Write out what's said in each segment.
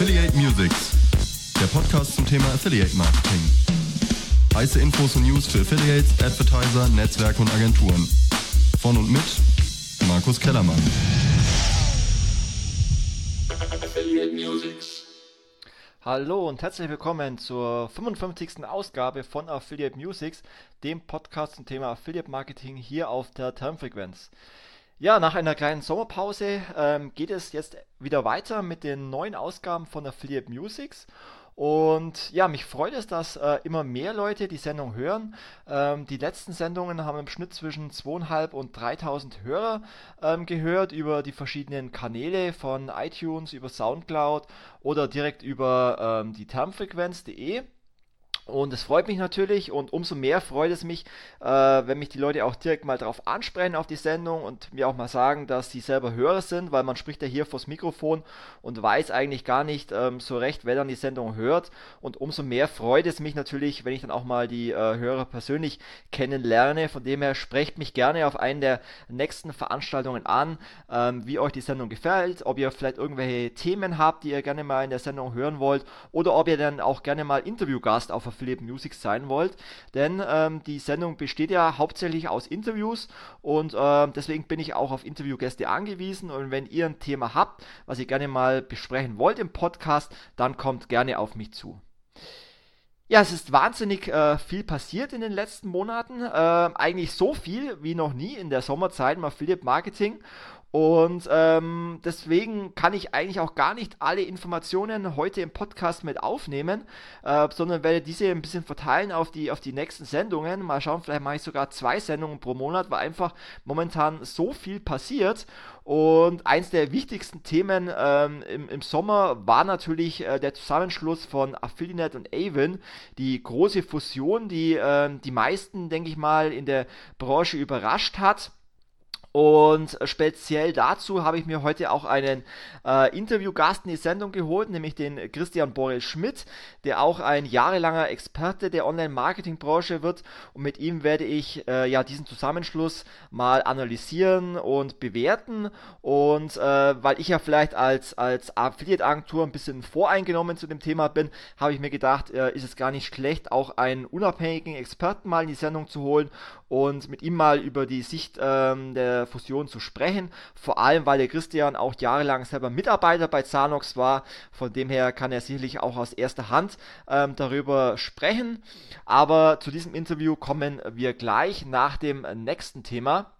Affiliate Musics, der Podcast zum Thema Affiliate Marketing. Heiße Infos und News für Affiliates, Advertiser, Netzwerke und Agenturen. Von und mit Markus Kellermann. Affiliate Musics. Hallo und herzlich willkommen zur 55. Ausgabe von Affiliate Musics, dem Podcast zum Thema Affiliate Marketing hier auf der Termfrequenz. Ja, nach einer kleinen Sommerpause ähm, geht es jetzt wieder weiter mit den neuen Ausgaben von Affiliate Musics. Und ja, mich freut es, dass äh, immer mehr Leute die Sendung hören. Ähm, die letzten Sendungen haben im Schnitt zwischen 2.500 und 3.000 Hörer ähm, gehört über die verschiedenen Kanäle von iTunes, über Soundcloud oder direkt über ähm, die termfrequenz.de. Und es freut mich natürlich und umso mehr freut es mich, äh, wenn mich die Leute auch direkt mal darauf ansprechen auf die Sendung und mir auch mal sagen, dass sie selber Hörer sind, weil man spricht ja hier vors Mikrofon und weiß eigentlich gar nicht ähm, so recht, wer dann die Sendung hört. Und umso mehr freut es mich natürlich, wenn ich dann auch mal die äh, Hörer persönlich kennenlerne. Von dem her sprecht mich gerne auf einen der nächsten Veranstaltungen an, ähm, wie euch die Sendung gefällt, ob ihr vielleicht irgendwelche Themen habt, die ihr gerne mal in der Sendung hören wollt oder ob ihr dann auch gerne mal Interviewgast auf Affiliate Music sein wollt. Denn ähm, die Sendung besteht ja hauptsächlich aus Interviews und äh, deswegen bin ich auch auf Interviewgäste angewiesen. Und wenn ihr ein Thema habt, was ihr gerne mal besprechen wollt im Podcast, dann kommt gerne auf mich zu. Ja, es ist wahnsinnig äh, viel passiert in den letzten Monaten. Äh, eigentlich so viel wie noch nie in der Sommerzeit im Affiliate Marketing. Und ähm, deswegen kann ich eigentlich auch gar nicht alle Informationen heute im Podcast mit aufnehmen, äh, sondern werde diese ein bisschen verteilen auf die, auf die nächsten Sendungen. Mal schauen, vielleicht mache ich sogar zwei Sendungen pro Monat, weil einfach momentan so viel passiert. Und eins der wichtigsten Themen ähm, im, im Sommer war natürlich äh, der Zusammenschluss von Affiliate und Avon, die große Fusion, die äh, die meisten, denke ich mal, in der Branche überrascht hat. Und speziell dazu habe ich mir heute auch einen äh, Interviewgast in die Sendung geholt, nämlich den Christian Borel Schmidt, der auch ein jahrelanger Experte der Online-Marketing-Branche wird. Und mit ihm werde ich äh, ja diesen Zusammenschluss mal analysieren und bewerten. Und äh, weil ich ja vielleicht als, als Affiliate-Agentur ein bisschen voreingenommen zu dem Thema bin, habe ich mir gedacht, äh, ist es gar nicht schlecht, auch einen unabhängigen Experten mal in die Sendung zu holen und mit ihm mal über die Sicht ähm, der Fusion zu sprechen. Vor allem, weil der Christian auch jahrelang selber Mitarbeiter bei Zanox war. Von dem her kann er sicherlich auch aus erster Hand ähm, darüber sprechen. Aber zu diesem Interview kommen wir gleich nach dem nächsten Thema.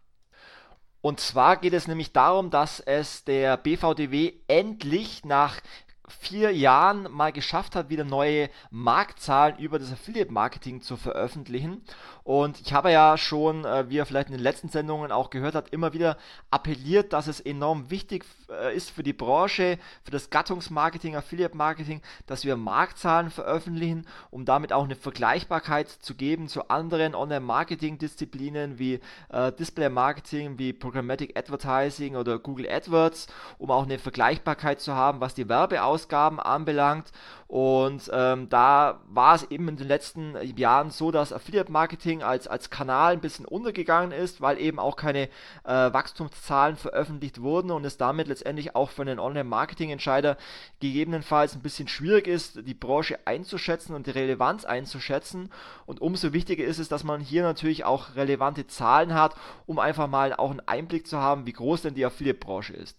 Und zwar geht es nämlich darum, dass es der BVDW endlich nach vier Jahren mal geschafft hat, wieder neue Marktzahlen über das Affiliate Marketing zu veröffentlichen. Und ich habe ja schon, äh, wie ihr vielleicht in den letzten Sendungen auch gehört habt, immer wieder appelliert, dass es enorm wichtig äh, ist für die Branche, für das Gattungsmarketing, Affiliate Marketing, dass wir Marktzahlen veröffentlichen, um damit auch eine Vergleichbarkeit zu geben zu anderen Online-Marketing-Disziplinen wie äh, Display Marketing, wie Programmatic Advertising oder Google AdWords, um auch eine Vergleichbarkeit zu haben, was die Werbeausgaben anbelangt. Und ähm, da war es eben in den letzten Jahren so, dass Affiliate Marketing als, als Kanal ein bisschen untergegangen ist, weil eben auch keine äh, Wachstumszahlen veröffentlicht wurden und es damit letztendlich auch für einen Online-Marketing-Entscheider gegebenenfalls ein bisschen schwierig ist, die Branche einzuschätzen und die Relevanz einzuschätzen. Und umso wichtiger ist es, dass man hier natürlich auch relevante Zahlen hat, um einfach mal auch einen Einblick zu haben, wie groß denn die Affiliate-Branche ist.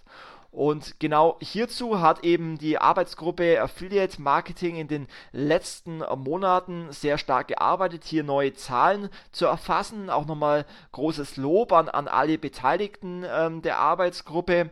Und genau hierzu hat eben die Arbeitsgruppe Affiliate Marketing in den letzten Monaten sehr stark gearbeitet, hier neue Zahlen zu erfassen. Auch nochmal großes Lob an, an alle Beteiligten ähm, der Arbeitsgruppe.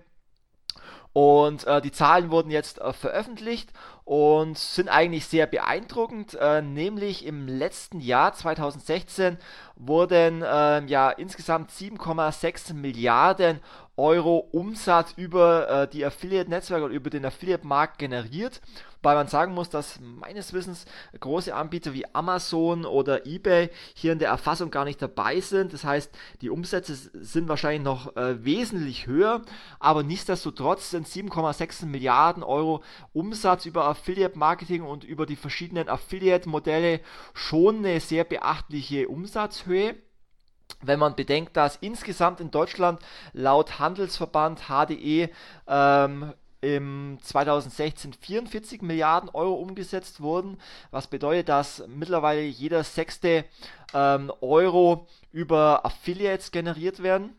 Und äh, die Zahlen wurden jetzt äh, veröffentlicht und sind eigentlich sehr beeindruckend. Äh, nämlich im letzten Jahr 2016 wurden ähm, ja insgesamt 7,6 Milliarden Euro Umsatz über äh, die Affiliate-Netzwerke oder über den Affiliate-Markt generiert. Wobei man sagen muss, dass meines Wissens große Anbieter wie Amazon oder eBay hier in der Erfassung gar nicht dabei sind. Das heißt, die Umsätze sind wahrscheinlich noch äh, wesentlich höher, aber nichtsdestotrotz sind 7,6 Milliarden Euro Umsatz über Affiliate-Marketing und über die verschiedenen Affiliate-Modelle schon eine sehr beachtliche Umsatzhöhe wenn man bedenkt, dass insgesamt in Deutschland laut Handelsverband HDE ähm, im 2016 44 Milliarden Euro umgesetzt wurden, was bedeutet, dass mittlerweile jeder sechste ähm, Euro über Affiliates generiert werden.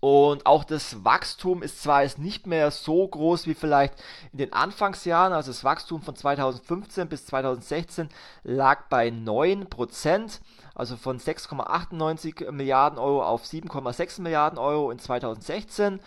Und auch das Wachstum ist zwar jetzt nicht mehr so groß wie vielleicht in den Anfangsjahren, also das Wachstum von 2015 bis 2016 lag bei 9%, also von 6,98 Milliarden Euro auf 7,6 Milliarden Euro in 2016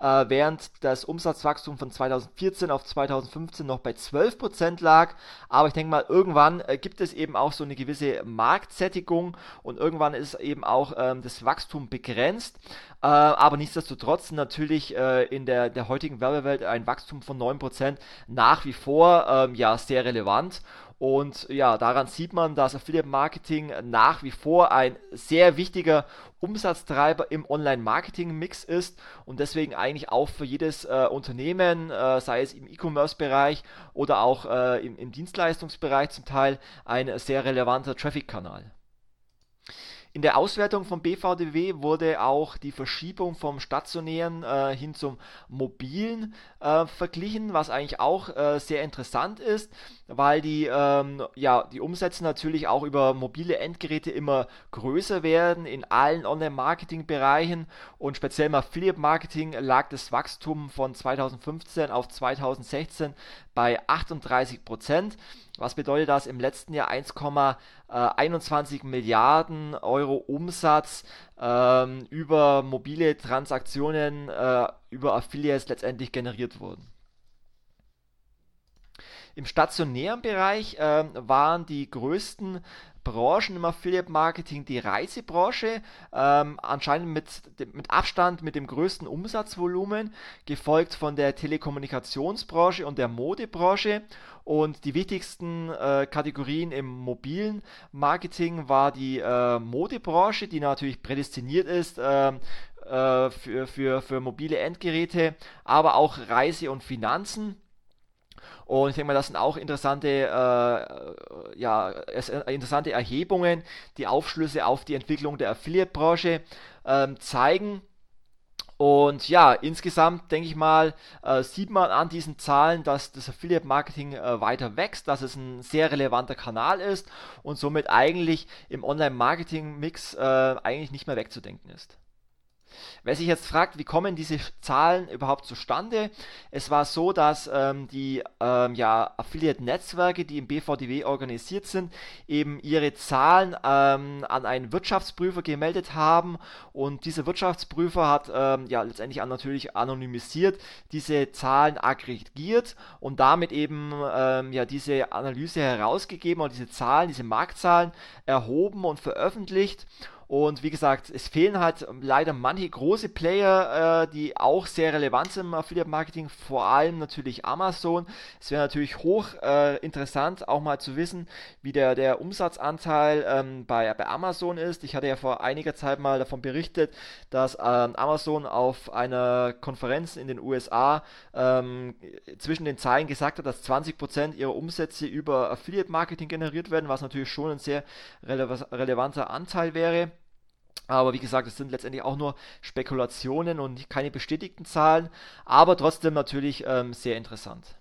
äh, während das Umsatzwachstum von 2014 auf 2015 noch bei 12% lag. Aber ich denke mal, irgendwann äh, gibt es eben auch so eine gewisse Marktsättigung und irgendwann ist eben auch ähm, das Wachstum begrenzt. Äh, aber nichtsdestotrotz natürlich äh, in der, der heutigen Werbewelt ein Wachstum von 9% nach wie vor ähm, ja sehr relevant. Und ja, daran sieht man, dass Affiliate Marketing nach wie vor ein sehr wichtiger Umsatztreiber im Online-Marketing-Mix ist und deswegen eigentlich auch für jedes äh, Unternehmen, äh, sei es im E-Commerce-Bereich oder auch äh, im, im Dienstleistungsbereich zum Teil, ein sehr relevanter Traffic-Kanal. In der Auswertung vom BVDW wurde auch die Verschiebung vom stationären äh, hin zum mobilen äh, verglichen, was eigentlich auch äh, sehr interessant ist, weil die, ähm, ja, die Umsätze natürlich auch über mobile Endgeräte immer größer werden in allen Online-Marketing-Bereichen und speziell im Affiliate-Marketing lag das Wachstum von 2015 auf 2016 bei 38 Prozent. Was bedeutet das? Im letzten Jahr 1,21 Milliarden Euro Umsatz ähm, über mobile Transaktionen, äh, über Affiliates letztendlich generiert wurden. Im stationären Bereich äh, waren die größten Branchen im Affiliate Marketing die Reisebranche, ähm, anscheinend mit, mit Abstand mit dem größten Umsatzvolumen, gefolgt von der Telekommunikationsbranche und der Modebranche. Und die wichtigsten äh, Kategorien im mobilen Marketing war die äh, Modebranche, die natürlich prädestiniert ist ähm, äh, für, für, für mobile Endgeräte, aber auch Reise und Finanzen. Und ich denke mal, das sind auch interessante, äh, ja, äh, interessante Erhebungen, die Aufschlüsse auf die Entwicklung der Affiliate-Branche ähm, zeigen. Und ja, insgesamt denke ich mal, äh, sieht man an diesen Zahlen, dass das Affiliate Marketing äh, weiter wächst, dass es ein sehr relevanter Kanal ist und somit eigentlich im Online Marketing Mix äh, eigentlich nicht mehr wegzudenken ist. Wer sich jetzt fragt, wie kommen diese Zahlen überhaupt zustande? Es war so, dass ähm, die ähm, ja, Affiliate-Netzwerke, die im BVDW organisiert sind, eben ihre Zahlen ähm, an einen Wirtschaftsprüfer gemeldet haben und dieser Wirtschaftsprüfer hat ähm, ja letztendlich natürlich anonymisiert diese Zahlen aggregiert und damit eben ähm, ja diese Analyse herausgegeben und diese Zahlen, diese Marktzahlen erhoben und veröffentlicht. Und wie gesagt, es fehlen halt leider manche große Player, äh, die auch sehr relevant sind im Affiliate Marketing, vor allem natürlich Amazon. Es wäre natürlich hoch äh, interessant, auch mal zu wissen, wie der, der Umsatzanteil ähm, bei, bei Amazon ist. Ich hatte ja vor einiger Zeit mal davon berichtet, dass ähm, Amazon auf einer Konferenz in den USA ähm, zwischen den Zeilen gesagt hat, dass 20% ihrer Umsätze über Affiliate Marketing generiert werden, was natürlich schon ein sehr rele relevanter Anteil wäre. Aber wie gesagt, es sind letztendlich auch nur Spekulationen und keine bestätigten Zahlen, aber trotzdem natürlich ähm, sehr interessant.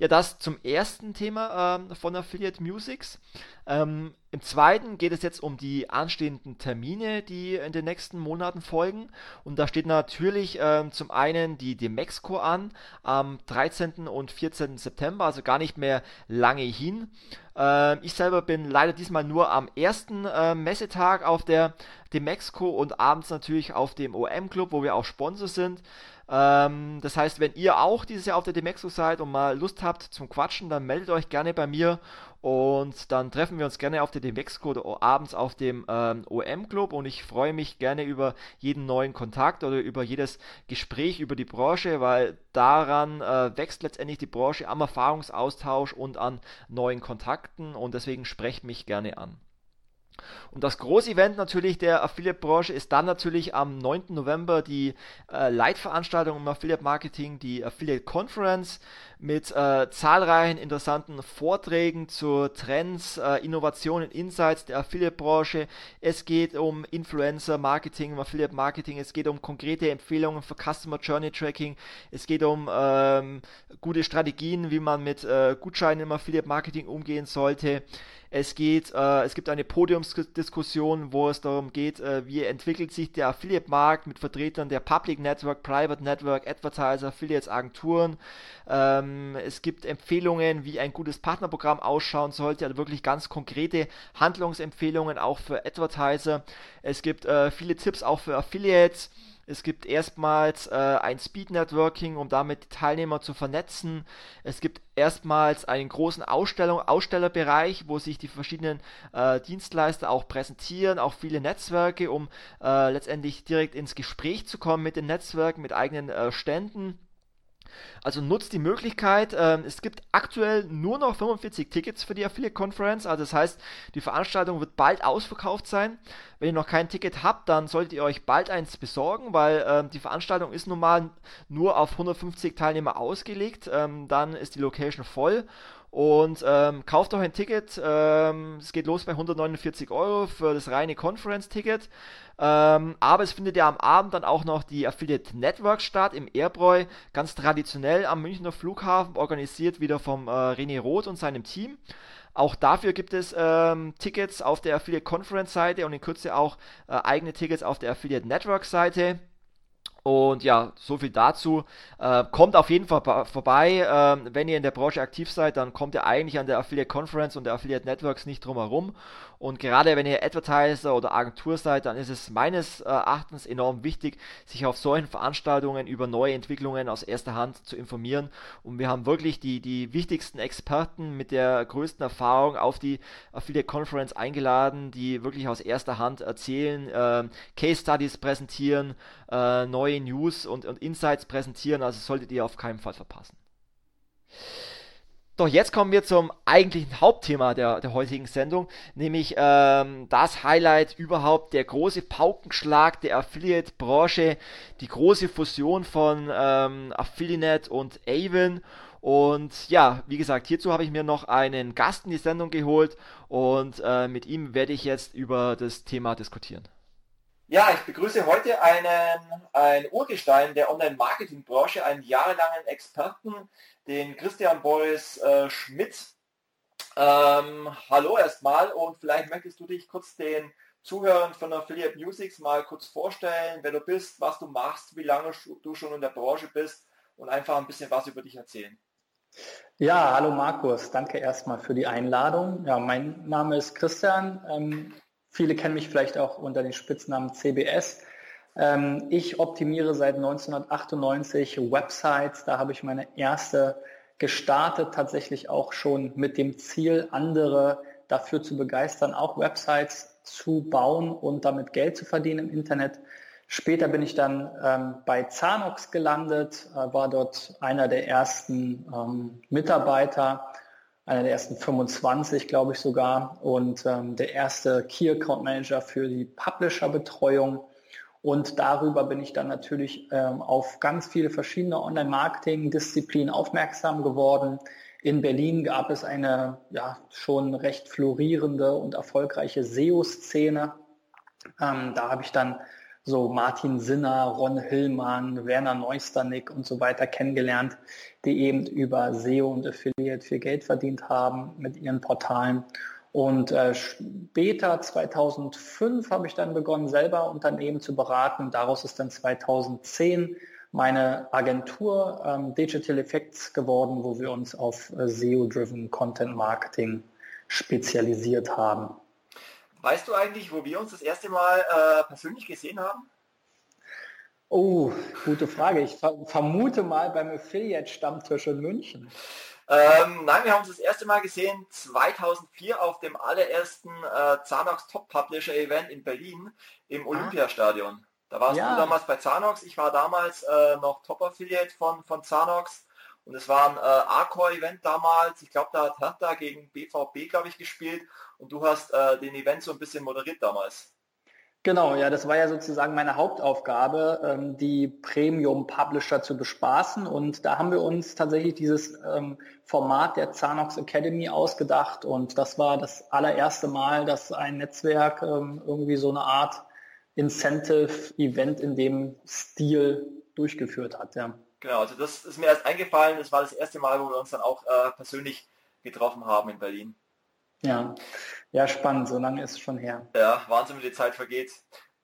Ja, das zum ersten Thema ähm, von Affiliate Musics. Ähm, Im zweiten geht es jetzt um die anstehenden Termine, die in den nächsten Monaten folgen. Und da steht natürlich ähm, zum einen die Demexco an am 13. und 14. September, also gar nicht mehr lange hin. Ähm, ich selber bin leider diesmal nur am ersten äh, Messetag auf der Demexco und abends natürlich auf dem OM Club, wo wir auch Sponsor sind. Ähm, das heißt, wenn ihr auch dieses Jahr auf der Demexco seid und mal Lust habt zum Quatschen, dann meldet euch gerne bei mir und dann treffen wir uns gerne auf der Demexco oder abends auf dem ähm, OM Club und ich freue mich gerne über jeden neuen Kontakt oder über jedes Gespräch über die Branche, weil daran äh, wächst letztendlich die Branche am Erfahrungsaustausch und an neuen Kontakten und deswegen sprecht mich gerne an. Und das Großevent natürlich der Affiliate-Branche ist dann natürlich am 9. November die äh, Leitveranstaltung im Affiliate-Marketing, die Affiliate Conference mit äh, zahlreichen interessanten Vorträgen zu Trends, äh, Innovationen, Insights der Affiliate-Branche. Es geht um Influencer-Marketing, um Affiliate-Marketing, es geht um konkrete Empfehlungen für Customer Journey Tracking, es geht um ähm, gute Strategien, wie man mit äh, Gutscheinen im Affiliate-Marketing umgehen sollte. Es geht, äh, es gibt eine Podiumsdiskussion, wo es darum geht, äh, wie entwickelt sich der Affiliate-Markt mit Vertretern der Public Network, Private Network, Advertiser, Affiliates, Agenturen. Ähm, es gibt Empfehlungen, wie ein gutes Partnerprogramm ausschauen sollte, also wirklich ganz konkrete Handlungsempfehlungen auch für Advertiser. Es gibt äh, viele Tipps auch für Affiliates. Es gibt erstmals äh, ein Speed Networking, um damit die Teilnehmer zu vernetzen. Es gibt erstmals einen großen Ausstellung, Ausstellerbereich, wo sich die verschiedenen äh, Dienstleister auch präsentieren, auch viele Netzwerke, um äh, letztendlich direkt ins Gespräch zu kommen mit den Netzwerken, mit eigenen äh, Ständen. Also nutzt die Möglichkeit. Ähm, es gibt aktuell nur noch 45 Tickets für die Affiliate Conference. Also das heißt, die Veranstaltung wird bald ausverkauft sein. Wenn ihr noch kein Ticket habt, dann solltet ihr euch bald eins besorgen, weil ähm, die Veranstaltung ist nun mal nur auf 150 Teilnehmer ausgelegt. Ähm, dann ist die Location voll und ähm, kauft euch ein Ticket. Ähm, es geht los bei 149 Euro für das reine Conference-Ticket. Ähm, aber es findet ja am Abend dann auch noch die Affiliate Network statt im Airbräu, ganz traditionell am Münchner Flughafen, organisiert wieder vom äh, René Roth und seinem Team. Auch dafür gibt es ähm, Tickets auf der Affiliate Conference Seite und in Kürze auch äh, eigene Tickets auf der Affiliate Network Seite. Und ja, so viel dazu. Äh, kommt auf jeden Fall vorbei. Ähm, wenn ihr in der Branche aktiv seid, dann kommt ihr eigentlich an der Affiliate Conference und der Affiliate Networks nicht drum herum. Und gerade wenn ihr Advertiser oder Agentur seid, dann ist es meines Erachtens enorm wichtig, sich auf solchen Veranstaltungen über neue Entwicklungen aus erster Hand zu informieren. Und wir haben wirklich die, die wichtigsten Experten mit der größten Erfahrung auf die Affiliate Conference eingeladen, die wirklich aus erster Hand erzählen, äh, Case Studies präsentieren, äh, neue News und, und Insights präsentieren. Also solltet ihr auf keinen Fall verpassen. Doch jetzt kommen wir zum eigentlichen Hauptthema der, der heutigen Sendung, nämlich ähm, das Highlight überhaupt, der große Paukenschlag der Affiliate-Branche, die große Fusion von ähm, Affiliate und Avon. Und ja, wie gesagt, hierzu habe ich mir noch einen Gast in die Sendung geholt und äh, mit ihm werde ich jetzt über das Thema diskutieren. Ja, ich begrüße heute einen, ein Urgestein der Online-Marketing-Branche, einen jahrelangen Experten, den Christian Boris äh, Schmidt. Ähm, hallo erstmal und vielleicht möchtest du dich kurz den Zuhörern von Affiliate Musics mal kurz vorstellen, wer du bist, was du machst, wie lange du schon in der Branche bist und einfach ein bisschen was über dich erzählen. Ja, hallo Markus, danke erstmal für die Einladung. Ja, mein Name ist Christian. Ähm, viele kennen mich vielleicht auch unter dem Spitznamen CBS. Ähm, ich optimiere seit 1998 Websites. Da habe ich meine erste gestartet, tatsächlich auch schon mit dem Ziel, andere dafür zu begeistern, auch Websites zu bauen und damit Geld zu verdienen im Internet. Später bin ich dann ähm, bei Zanox gelandet, äh, war dort einer der ersten ähm, Mitarbeiter, einer der ersten 25, glaube ich sogar, und ähm, der erste Key Account Manager für die Publisher-Betreuung. Und darüber bin ich dann natürlich ähm, auf ganz viele verschiedene Online-Marketing-Disziplinen aufmerksam geworden. In Berlin gab es eine ja, schon recht florierende und erfolgreiche SEO-Szene. Ähm, da habe ich dann so Martin Sinner, Ron Hillmann, Werner Neusternick und so weiter kennengelernt, die eben über SEO und Affiliate viel Geld verdient haben mit ihren Portalen. Und äh, später, 2005, habe ich dann begonnen, selber Unternehmen zu beraten. Daraus ist dann 2010 meine Agentur ähm, Digital Effects geworden, wo wir uns auf äh, SEO-driven Content Marketing spezialisiert haben. Weißt du eigentlich, wo wir uns das erste Mal äh, persönlich gesehen haben? Oh, gute Frage. Ich ver vermute mal beim Affiliate-Stammtisch in München. Ähm, nein, wir haben uns das erste Mal gesehen 2004 auf dem allerersten äh, Zanox Top Publisher Event in Berlin im ah. Olympiastadion. Da warst ja. du damals bei Zanox, ich war damals äh, noch Top Affiliate von, von Zanox Und es war ein äh, Arcor-Event damals. Ich glaube, da hat Hertha gegen BVB, glaube ich, gespielt. Und du hast äh, den Event so ein bisschen moderiert damals. Genau, ja, das war ja sozusagen meine Hauptaufgabe, ähm, die Premium-Publisher zu bespaßen. Und da haben wir uns tatsächlich dieses ähm, Format der Zanox Academy ausgedacht. Und das war das allererste Mal, dass ein Netzwerk ähm, irgendwie so eine Art Incentive-Event in dem Stil durchgeführt hat. Ja. Genau, also das ist mir erst eingefallen. Das war das erste Mal, wo wir uns dann auch äh, persönlich getroffen haben in Berlin. Ja, ja, spannend, so lange ist es schon her. Ja, Wahnsinn, wie die Zeit vergeht.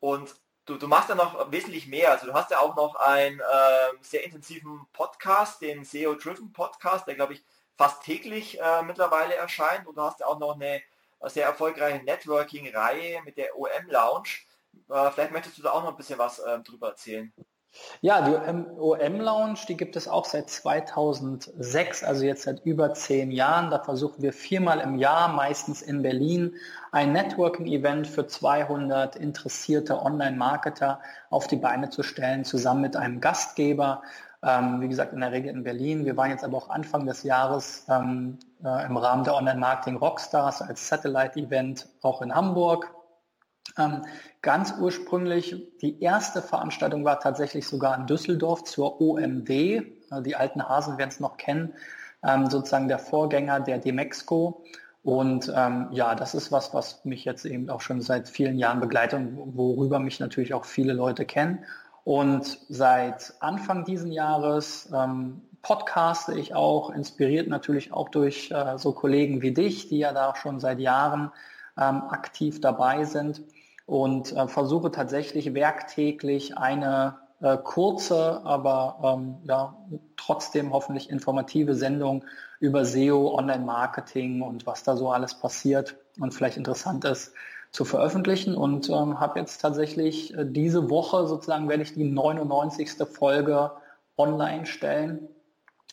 Und du, du machst ja noch wesentlich mehr. Also du hast ja auch noch einen äh, sehr intensiven Podcast, den SEO Driven Podcast, der glaube ich fast täglich äh, mittlerweile erscheint. Und du hast ja auch noch eine sehr erfolgreiche Networking-Reihe mit der OM Lounge. Äh, vielleicht möchtest du da auch noch ein bisschen was äh, drüber erzählen. Ja, die OM Lounge, die gibt es auch seit 2006, also jetzt seit über zehn Jahren. Da versuchen wir viermal im Jahr, meistens in Berlin, ein Networking-Event für 200 interessierte Online-Marketer auf die Beine zu stellen, zusammen mit einem Gastgeber. Ähm, wie gesagt, in der Regel in Berlin. Wir waren jetzt aber auch Anfang des Jahres ähm, äh, im Rahmen der Online-Marketing Rockstars als Satellite-Event auch in Hamburg. Ähm, ganz ursprünglich, die erste Veranstaltung war tatsächlich sogar in Düsseldorf zur OMD. Äh, die alten Hasen werden es noch kennen, ähm, sozusagen der Vorgänger der Demexco. Und ähm, ja, das ist was, was mich jetzt eben auch schon seit vielen Jahren begleitet und worüber mich natürlich auch viele Leute kennen. Und seit Anfang diesen Jahres ähm, podcaste ich auch, inspiriert natürlich auch durch äh, so Kollegen wie dich, die ja da auch schon seit Jahren ähm, aktiv dabei sind und äh, versuche tatsächlich werktäglich eine äh, kurze, aber ähm, ja, trotzdem hoffentlich informative Sendung über SEO, Online-Marketing und was da so alles passiert und vielleicht interessant ist zu veröffentlichen und ähm, habe jetzt tatsächlich äh, diese Woche sozusagen werde ich die 99. Folge online stellen.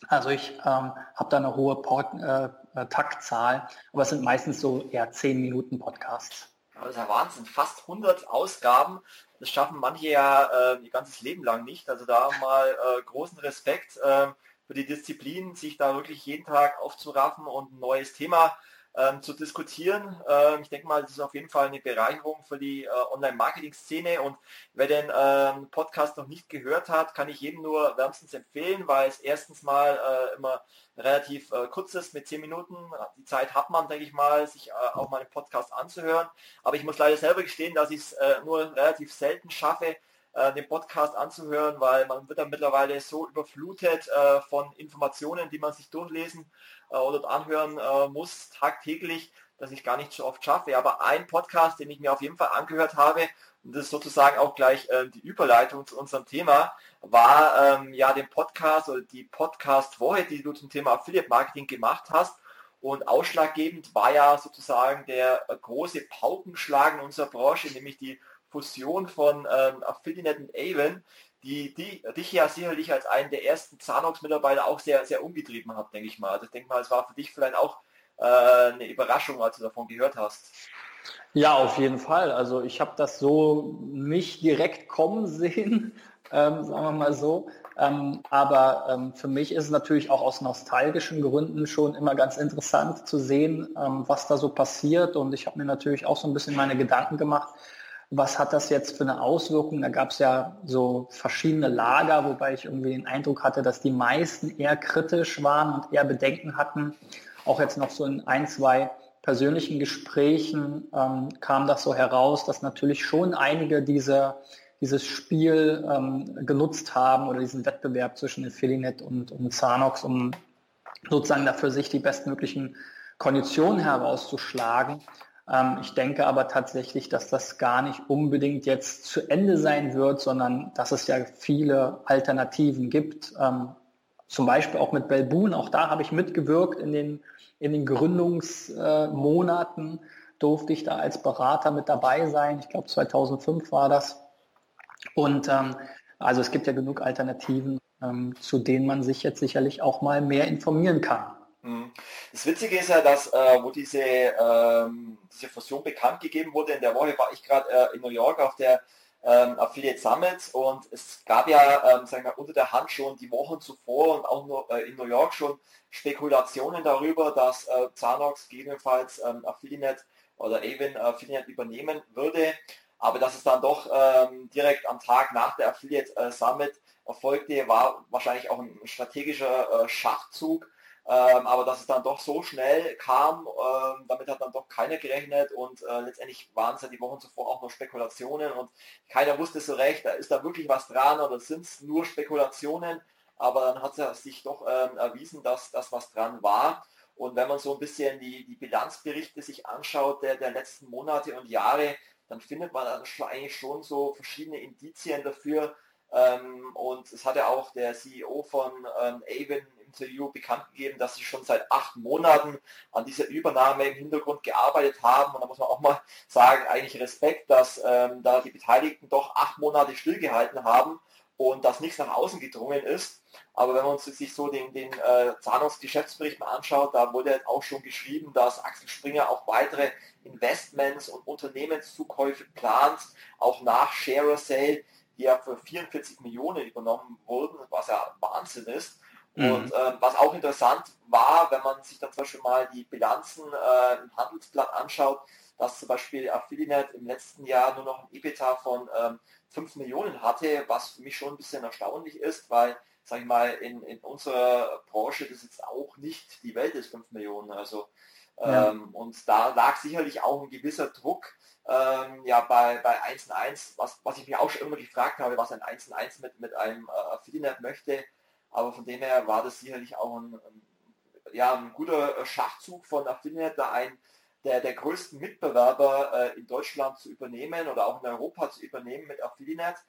Also ich ähm, habe da eine hohe Port, äh, äh Taktzahl, aber es sind meistens so eher 10 Minuten Podcasts. Das ist ja Wahnsinn. Fast 100 Ausgaben. Das schaffen manche ja äh, ihr ganzes Leben lang nicht. Also da mal äh, großen Respekt äh, für die Disziplin, sich da wirklich jeden Tag aufzuraffen und ein neues Thema ähm, zu diskutieren. Ähm, ich denke mal, das ist auf jeden Fall eine Bereicherung für die äh, Online-Marketing-Szene und wer den ähm, Podcast noch nicht gehört hat, kann ich jedem nur wärmstens empfehlen, weil es erstens mal äh, immer relativ äh, kurz ist mit zehn Minuten. Die Zeit hat man, denke ich mal, sich äh, auch mal einen Podcast anzuhören. Aber ich muss leider selber gestehen, dass ich es äh, nur relativ selten schaffe, äh, den Podcast anzuhören, weil man wird dann mittlerweile so überflutet äh, von Informationen, die man sich durchlesen äh, oder anhören äh, muss tagtäglich, dass ich gar nicht so oft schaffe. Aber ein Podcast, den ich mir auf jeden Fall angehört habe, und das ist sozusagen auch gleich äh, die Überleitung zu unserem Thema, war ähm, ja den Podcast oder die Podcast-Woche, die du zum Thema Affiliate Marketing gemacht hast. Und ausschlaggebend war ja sozusagen der äh, große Paukenschlag in unserer Branche, nämlich die Fusion von ähm, Affiliate und Avon, die, die dich ja sicherlich als einen der ersten Zanox-Mitarbeiter auch sehr, sehr umgetrieben hat, denke ich mal. Also ich denke mal, es war für dich vielleicht auch äh, eine Überraschung, als du davon gehört hast. Ja, auf jeden Fall. Also ich habe das so nicht direkt kommen sehen, ähm, sagen wir mal so. Ähm, aber ähm, für mich ist es natürlich auch aus nostalgischen Gründen schon immer ganz interessant zu sehen, ähm, was da so passiert. Und ich habe mir natürlich auch so ein bisschen meine Gedanken gemacht, was hat das jetzt für eine Auswirkung? Da gab es ja so verschiedene Lager, wobei ich irgendwie den Eindruck hatte, dass die meisten eher kritisch waren und eher Bedenken hatten. Auch jetzt noch so in ein, zwei persönlichen Gesprächen ähm, kam das so heraus, dass natürlich schon einige diese, dieses Spiel ähm, genutzt haben oder diesen Wettbewerb zwischen Affiliate und, und Zanox, um sozusagen dafür sich die bestmöglichen Konditionen herauszuschlagen. Ähm, ich denke aber tatsächlich, dass das gar nicht unbedingt jetzt zu Ende sein wird, sondern dass es ja viele Alternativen gibt. Ähm, zum Beispiel auch mit Belboon, auch da habe ich mitgewirkt in den, in den Gründungsmonaten, durfte ich da als Berater mit dabei sein. Ich glaube 2005 war das. Und ähm, also es gibt ja genug Alternativen, ähm, zu denen man sich jetzt sicherlich auch mal mehr informieren kann. Mhm. Das Witzige ist ja, dass äh, wo diese, ähm, diese Fusion bekannt gegeben wurde, in der Woche war ich gerade äh, in New York auf der ähm, Affiliate Summit und es gab ja ähm, sagen wir, unter der Hand schon die Wochen zuvor und auch nur, äh, in New York schon Spekulationen darüber, dass äh, Zanox gegebenenfalls ähm, Affiliate oder Avon Affiliate übernehmen würde, aber dass es dann doch ähm, direkt am Tag nach der Affiliate äh, Summit erfolgte, war wahrscheinlich auch ein strategischer äh, Schachzug ähm, aber dass es dann doch so schnell kam, ähm, damit hat dann doch keiner gerechnet und äh, letztendlich waren es ja die Wochen zuvor auch noch Spekulationen und keiner wusste so recht, ist da wirklich was dran oder sind es nur Spekulationen, aber dann hat es sich doch ähm, erwiesen, dass das was dran war. Und wenn man so ein bisschen die, die Bilanzberichte sich anschaut der, der letzten Monate und Jahre, dann findet man eigentlich schon so verschiedene Indizien dafür. Ähm, und es hatte auch der CEO von ähm, Avon Interview bekannt gegeben, dass sie schon seit acht Monaten an dieser Übernahme im Hintergrund gearbeitet haben. Und da muss man auch mal sagen, eigentlich Respekt, dass ähm, da die Beteiligten doch acht Monate stillgehalten haben und dass nichts nach außen gedrungen ist. Aber wenn man sich so den, den äh, Zahlungsgeschäftsbericht mal anschaut, da wurde auch schon geschrieben, dass Axel Springer auch weitere Investments und Unternehmenszukäufe plant, auch nach Share Sale, die ja für 44 Millionen übernommen wurden, was ja Wahnsinn ist. Mhm. Und äh, was auch interessant war, wenn man sich dann zum Beispiel mal die Bilanzen äh, im Handelsblatt anschaut, dass zum Beispiel Affiliate im letzten Jahr nur noch ein EBITDA von ähm, 5 Millionen hatte, was für mich schon ein bisschen erstaunlich ist, weil, sag ich mal, in, in unserer Branche das jetzt auch nicht die Welt ist 5 Millionen. Also ja. ähm, und da lag sicherlich auch ein gewisser Druck ähm, ja bei, bei 1.1, was, was ich mir auch schon immer gefragt habe, was ein 1.1 mit, mit einem äh, Affiliate möchte aber von dem her war das sicherlich auch ein, ja, ein guter Schachzug von Affinity, da ein der, der größten Mitbewerber äh, in Deutschland zu übernehmen oder auch in Europa zu übernehmen mit Affiliate.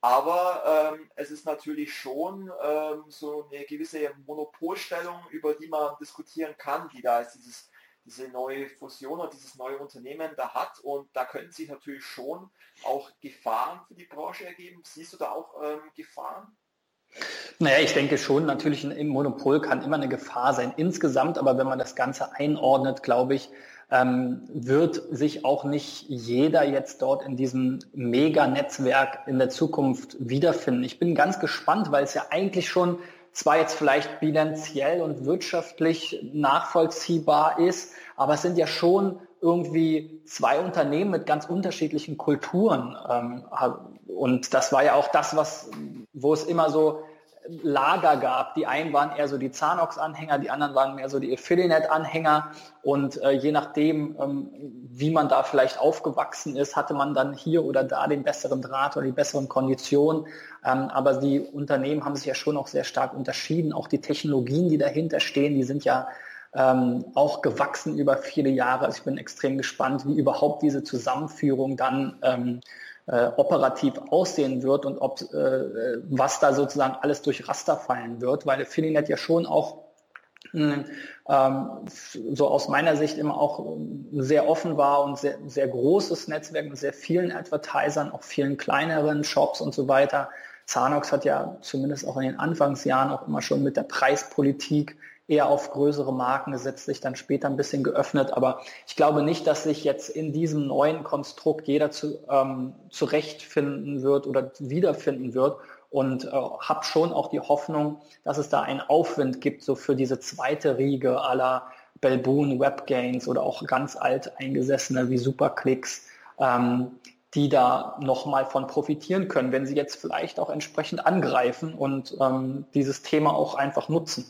Aber ähm, es ist natürlich schon ähm, so eine gewisse Monopolstellung, über die man diskutieren kann, die da ist dieses, diese neue Fusion und dieses neue Unternehmen da hat. Und da können sich natürlich schon auch Gefahren für die Branche ergeben. Siehst du da auch ähm, Gefahren? Naja, ich denke schon, natürlich ein Monopol kann immer eine Gefahr sein insgesamt, aber wenn man das Ganze einordnet, glaube ich, ähm, wird sich auch nicht jeder jetzt dort in diesem Mega-Netzwerk in der Zukunft wiederfinden. Ich bin ganz gespannt, weil es ja eigentlich schon zwar jetzt vielleicht bilanziell und wirtschaftlich nachvollziehbar ist, aber es sind ja schon irgendwie zwei Unternehmen mit ganz unterschiedlichen Kulturen. Ähm, und das war ja auch das, was, wo es immer so Lager gab. Die einen waren eher so die Zanox-Anhänger, die anderen waren mehr so die Affiliate-Anhänger. Und äh, je nachdem, ähm, wie man da vielleicht aufgewachsen ist, hatte man dann hier oder da den besseren Draht oder die besseren Konditionen. Ähm, aber die Unternehmen haben sich ja schon auch sehr stark unterschieden. Auch die Technologien, die dahinter stehen, die sind ja ähm, auch gewachsen über viele Jahre. Also ich bin extrem gespannt, wie überhaupt diese Zusammenführung dann ähm, äh, operativ aussehen wird und ob äh, was da sozusagen alles durch Raster fallen wird, weil Affiliate ja schon auch hm, ähm, so aus meiner Sicht immer auch sehr offen war und sehr, sehr großes Netzwerk mit sehr vielen Advertisern, auch vielen kleineren Shops und so weiter. Zanox hat ja zumindest auch in den Anfangsjahren auch immer schon mit der Preispolitik eher auf größere Marken gesetzt, sich dann später ein bisschen geöffnet. Aber ich glaube nicht, dass sich jetzt in diesem neuen Konstrukt jeder zu, ähm, zurechtfinden wird oder wiederfinden wird. Und äh, habe schon auch die Hoffnung, dass es da einen Aufwind gibt, so für diese zweite Riege aller Belboon, Webgains oder auch ganz alt eingesessene wie Superclicks, ähm, die da nochmal von profitieren können, wenn sie jetzt vielleicht auch entsprechend angreifen und ähm, dieses Thema auch einfach nutzen.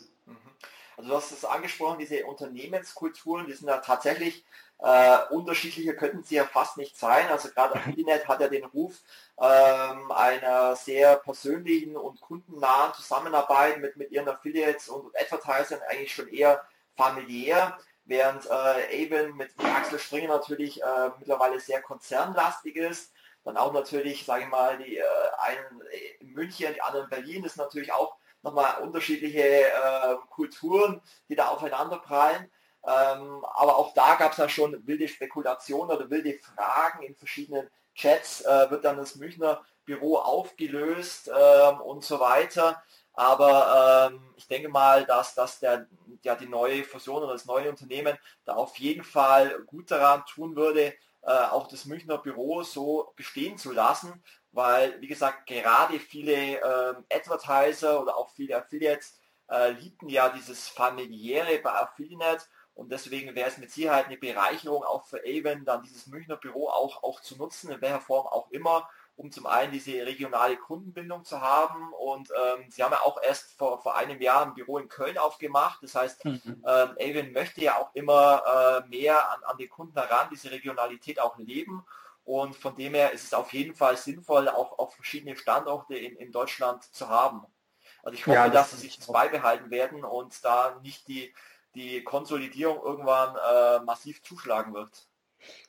Also du hast es angesprochen, diese Unternehmenskulturen, die sind ja tatsächlich äh, unterschiedlicher könnten sie ja fast nicht sein. Also gerade Affiliate hat ja den Ruf ähm, einer sehr persönlichen und kundennahen Zusammenarbeit mit, mit ihren Affiliates und Advertisern eigentlich schon eher familiär, während äh, Avon mit Axel Springer natürlich äh, mittlerweile sehr konzernlastig ist. Dann auch natürlich, sage ich mal, die äh, einen in München, die anderen in Berlin ist natürlich auch nochmal unterschiedliche äh, Kulturen, die da aufeinander prallen. Ähm, aber auch da gab es ja schon wilde Spekulationen oder wilde Fragen in verschiedenen Chats. Äh, wird dann das Münchner Büro aufgelöst ähm, und so weiter. Aber ähm, ich denke mal, dass, dass der, ja, die neue Fusion oder das neue Unternehmen da auf jeden Fall gut daran tun würde, äh, auch das Münchner Büro so bestehen zu lassen, weil, wie gesagt, gerade viele äh, Advertiser oder auch viele Affiliates äh, liebten ja dieses familiäre bei Affiliate und deswegen wäre es mit Sicherheit eine Bereicherung auch für Avon, dann dieses Münchner Büro auch, auch zu nutzen, in welcher Form auch immer, um zum einen diese regionale Kundenbindung zu haben und ähm, sie haben ja auch erst vor, vor einem Jahr ein Büro in Köln aufgemacht. Das heißt, mhm. ähm, Avon möchte ja auch immer äh, mehr an, an den Kunden heran, diese Regionalität auch leben. Und von dem her ist es auf jeden Fall sinnvoll, auch auf verschiedene Standorte in, in Deutschland zu haben. Also ich hoffe, ja, das dass sie sich das beibehalten werden und da nicht die, die Konsolidierung irgendwann äh, massiv zuschlagen wird.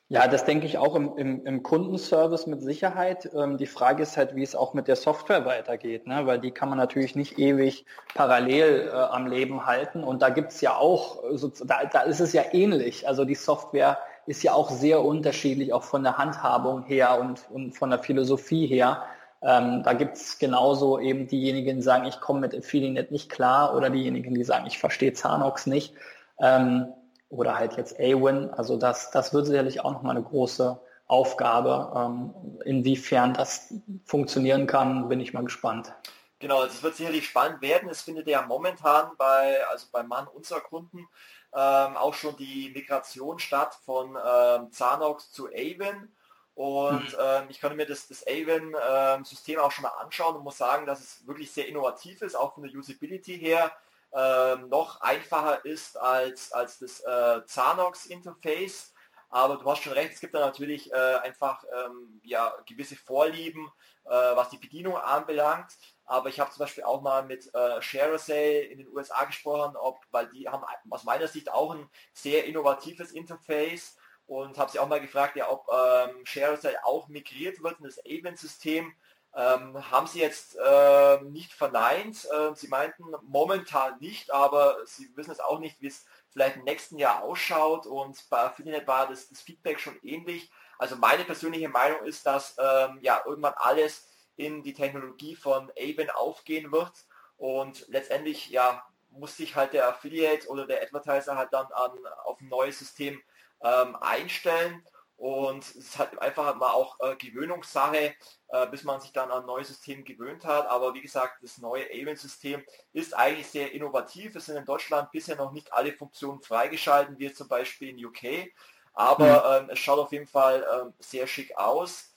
Ja, das denke ich auch im, im, im Kundenservice mit Sicherheit. Ähm, die Frage ist halt, wie es auch mit der Software weitergeht, ne? weil die kann man natürlich nicht ewig parallel äh, am Leben halten. Und da gibt's ja auch, so, da, da ist es ja ähnlich. Also die Software ist ja auch sehr unterschiedlich, auch von der Handhabung her und, und von der Philosophie her. Ähm, da gibt's genauso eben diejenigen, die sagen, ich komme mit Affiliate nicht klar oder diejenigen, die sagen, ich verstehe Zanox nicht. Ähm, oder halt jetzt AWIN. Also das, das wird sicherlich auch nochmal eine große Aufgabe. Ähm, inwiefern das funktionieren kann, bin ich mal gespannt. Genau, es wird sicherlich spannend werden. Es findet ja momentan bei, also beim Mann unserer Kunden ähm, auch schon die Migration statt von ähm, Zanox zu Avon. Und mhm. ähm, ich konnte mir das, das Avon-System ähm, auch schon mal anschauen und muss sagen, dass es wirklich sehr innovativ ist, auch von der Usability her äh, noch einfacher ist als, als das äh, Zanox-Interface. Aber du hast schon recht, es gibt da natürlich äh, einfach ähm, ja, gewisse Vorlieben, äh, was die Bedienung anbelangt. Aber ich habe zum Beispiel auch mal mit äh, ShareSale in den USA gesprochen, ob, weil die haben aus meiner Sicht auch ein sehr innovatives Interface und habe sie auch mal gefragt, ja, ob ähm, ShareSale auch migriert wird in das Avent-System. Ähm, haben sie jetzt äh, nicht verneint. Äh, sie meinten momentan nicht, aber sie wissen es auch nicht, wie es vielleicht im nächsten Jahr ausschaut. Und bei Affiliate war das, das, Feedback schon ähnlich. Also meine persönliche Meinung ist, dass ähm, ja irgendwann alles in die Technologie von Avon aufgehen wird. Und letztendlich ja muss sich halt der Affiliate oder der Advertiser halt dann an, auf ein neues System ähm, einstellen. Und es ist halt einfach mal auch äh, Gewöhnungssache, äh, bis man sich dann an ein neues System gewöhnt hat. Aber wie gesagt, das neue Avon-System ist eigentlich sehr innovativ. Es sind in Deutschland bisher noch nicht alle Funktionen freigeschalten, wie zum Beispiel in UK. Aber mhm. ähm, es schaut auf jeden Fall ähm, sehr schick aus.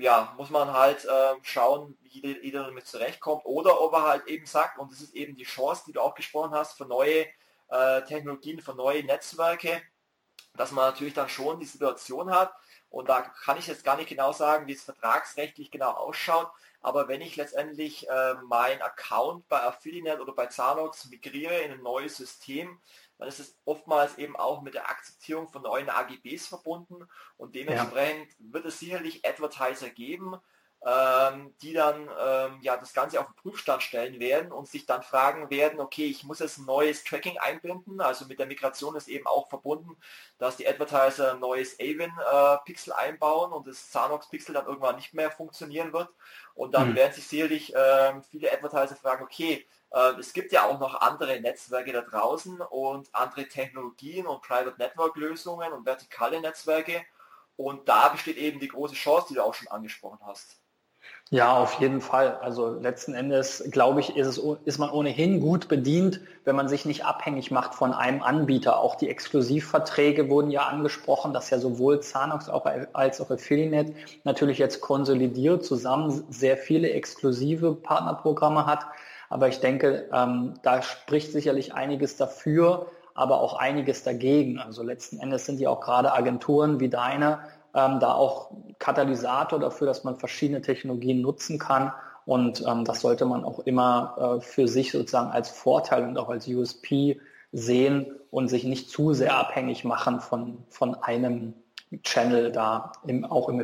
Ja, muss man halt ähm, schauen, wie jeder damit zurechtkommt. Oder ob er halt eben sagt, und das ist eben die Chance, die du auch gesprochen hast, für neue äh, Technologien, für neue Netzwerke dass man natürlich dann schon die Situation hat, und da kann ich jetzt gar nicht genau sagen, wie es vertragsrechtlich genau ausschaut, aber wenn ich letztendlich äh, mein Account bei Affiliate oder bei Zanox migriere in ein neues System, dann ist es oftmals eben auch mit der Akzeptierung von neuen AGBs verbunden und dementsprechend ja. wird es sicherlich Advertiser geben, ähm, die dann ähm, ja das Ganze auf den Prüfstand stellen werden und sich dann fragen werden, okay, ich muss jetzt ein neues Tracking einbinden, also mit der Migration ist eben auch verbunden, dass die Advertiser ein neues Avon-Pixel äh, einbauen und das Zanox-Pixel dann irgendwann nicht mehr funktionieren wird und dann mhm. werden sich sicherlich äh, viele Advertiser fragen, okay, es gibt ja auch noch andere Netzwerke da draußen und andere Technologien und Private Network Lösungen und vertikale Netzwerke und da besteht eben die große Chance, die du auch schon angesprochen hast. Ja, auf jeden Fall. Also letzten Endes, glaube ich, ist, es, ist man ohnehin gut bedient, wenn man sich nicht abhängig macht von einem Anbieter. Auch die Exklusivverträge wurden ja angesprochen, dass ja sowohl Zanox als auch Affiliate natürlich jetzt konsolidiert zusammen sehr viele exklusive Partnerprogramme hat. Aber ich denke, ähm, da spricht sicherlich einiges dafür, aber auch einiges dagegen. Also letzten Endes sind ja auch gerade Agenturen wie deine ähm, da auch Katalysator dafür, dass man verschiedene Technologien nutzen kann. Und ähm, das sollte man auch immer äh, für sich sozusagen als Vorteil und auch als USP sehen und sich nicht zu sehr abhängig machen von, von einem Channel da, im, auch im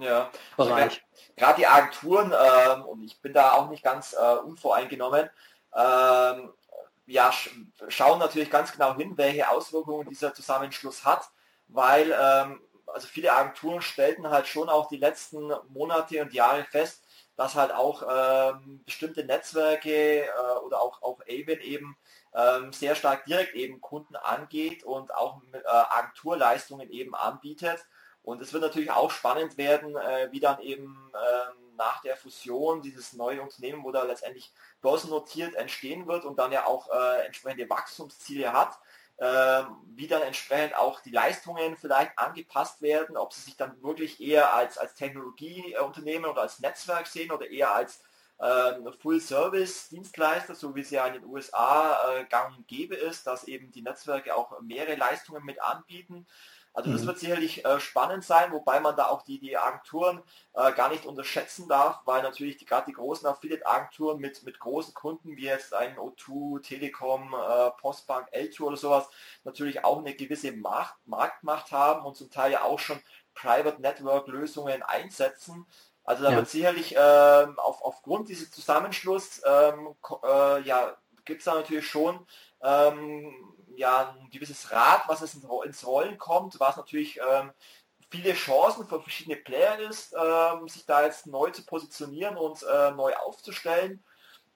Affiliate-Bereich. Also Gerade die Agenturen, ähm, und ich bin da auch nicht ganz äh, unvoreingenommen, ähm, ja, sch schauen natürlich ganz genau hin, welche Auswirkungen dieser Zusammenschluss hat, weil ähm, also viele Agenturen stellten halt schon auch die letzten Monate und Jahre fest, dass halt auch ähm, bestimmte Netzwerke äh, oder auch, auch Avon eben ähm, sehr stark direkt eben Kunden angeht und auch äh, Agenturleistungen eben anbietet. Und es wird natürlich auch spannend werden, äh, wie dann eben ähm, nach der Fusion dieses neue Unternehmen, wo da letztendlich börsennotiert entstehen wird und dann ja auch äh, entsprechende Wachstumsziele hat, äh, wie dann entsprechend auch die Leistungen vielleicht angepasst werden, ob sie sich dann wirklich eher als, als Technologieunternehmen oder als Netzwerk sehen oder eher als äh, Full-Service-Dienstleister, so wie es ja in den USA äh, gang und gäbe ist, dass eben die Netzwerke auch mehrere Leistungen mit anbieten. Also das mhm. wird sicherlich äh, spannend sein, wobei man da auch die, die Agenturen äh, gar nicht unterschätzen darf, weil natürlich die, gerade die großen Affiliate-Agenturen mit, mit großen Kunden wie jetzt ein O2, Telekom, äh, Postbank, L2 oder sowas natürlich auch eine gewisse Macht, Marktmacht haben und zum Teil ja auch schon Private Network Lösungen einsetzen. Also da ja. wird sicherlich ähm, auf, aufgrund dieses Zusammenschluss ähm, äh, ja, gibt es da natürlich schon ähm, ja, ein gewisses Rad, was es ins Rollen kommt, was natürlich ähm, viele Chancen für verschiedene Player ist, ähm, sich da jetzt neu zu positionieren und äh, neu aufzustellen.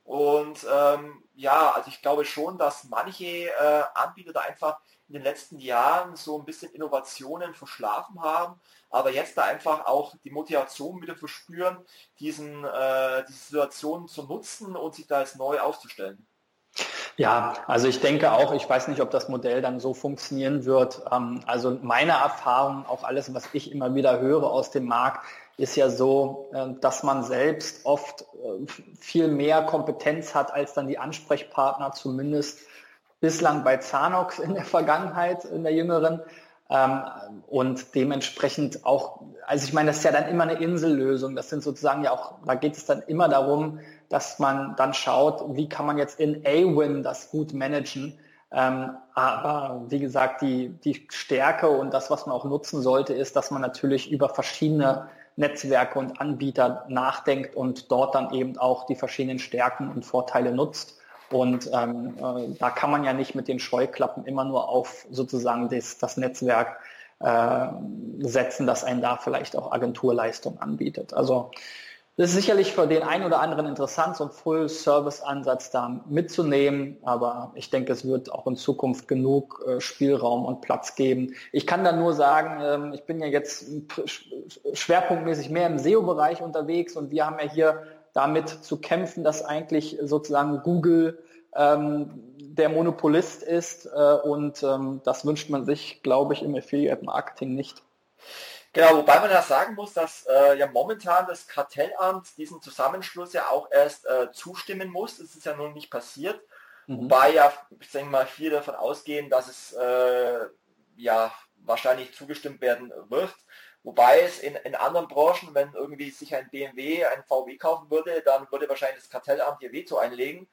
Und ähm, ja, also ich glaube schon, dass manche äh, Anbieter da einfach in den letzten Jahren so ein bisschen Innovationen verschlafen haben, aber jetzt da einfach auch die Motivation wieder verspüren, diesen, äh, diese Situation zu nutzen und sich da jetzt neu aufzustellen. Ja, also ich denke auch, ich weiß nicht, ob das Modell dann so funktionieren wird. Ähm, also meine Erfahrung, auch alles, was ich immer wieder höre aus dem Markt, ist ja so, äh, dass man selbst oft äh, viel mehr Kompetenz hat als dann die Ansprechpartner, zumindest bislang bei Zanox in der Vergangenheit, in der jüngeren. Ähm, und dementsprechend auch, also ich meine, das ist ja dann immer eine Insellösung. Das sind sozusagen ja auch, da geht es dann immer darum, dass man dann schaut, wie kann man jetzt in A-Win das gut managen. Ähm, aber wie gesagt, die, die Stärke und das, was man auch nutzen sollte, ist, dass man natürlich über verschiedene Netzwerke und Anbieter nachdenkt und dort dann eben auch die verschiedenen Stärken und Vorteile nutzt. Und ähm, äh, da kann man ja nicht mit den Scheuklappen immer nur auf sozusagen das, das Netzwerk äh, setzen, das einen da vielleicht auch Agenturleistung anbietet. Also das ist sicherlich für den einen oder anderen interessant, so einen Full-Service-Ansatz da mitzunehmen, aber ich denke, es wird auch in Zukunft genug äh, Spielraum und Platz geben. Ich kann da nur sagen, ähm, ich bin ja jetzt schwerpunktmäßig mehr im SEO-Bereich unterwegs und wir haben ja hier damit zu kämpfen, dass eigentlich sozusagen Google ähm, der Monopolist ist äh, und ähm, das wünscht man sich, glaube ich, im Affiliate-Marketing nicht. Genau, wobei man ja sagen muss, dass äh, ja momentan das Kartellamt diesen Zusammenschluss ja auch erst äh, zustimmen muss. Es ist ja nun nicht passiert. Mhm. Wobei ja, ich denke mal, viele davon ausgehen, dass es äh, ja wahrscheinlich zugestimmt werden wird. Wobei es in, in anderen Branchen, wenn irgendwie sich ein BMW, ein VW kaufen würde, dann würde wahrscheinlich das Kartellamt ihr Veto einlegen.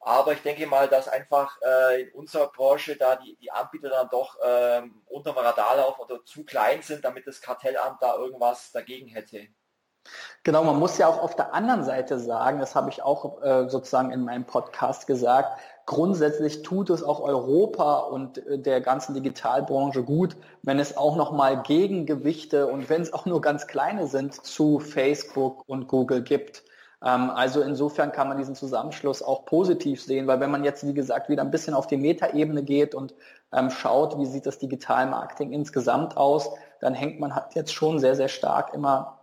Aber ich denke mal, dass einfach äh, in unserer Branche da die, die Anbieter dann doch ähm, unter dem Radar laufen oder zu klein sind, damit das Kartellamt da irgendwas dagegen hätte. Genau, man muss ja auch auf der anderen Seite sagen, das habe ich auch äh, sozusagen in meinem Podcast gesagt, grundsätzlich tut es auch Europa und äh, der ganzen Digitalbranche gut, wenn es auch nochmal Gegengewichte und wenn es auch nur ganz kleine sind zu Facebook und Google gibt. Ähm, also insofern kann man diesen Zusammenschluss auch positiv sehen, weil wenn man jetzt, wie gesagt, wieder ein bisschen auf die Metaebene geht und ähm, schaut, wie sieht das Digitalmarketing insgesamt aus, dann hängt man halt jetzt schon sehr, sehr stark immer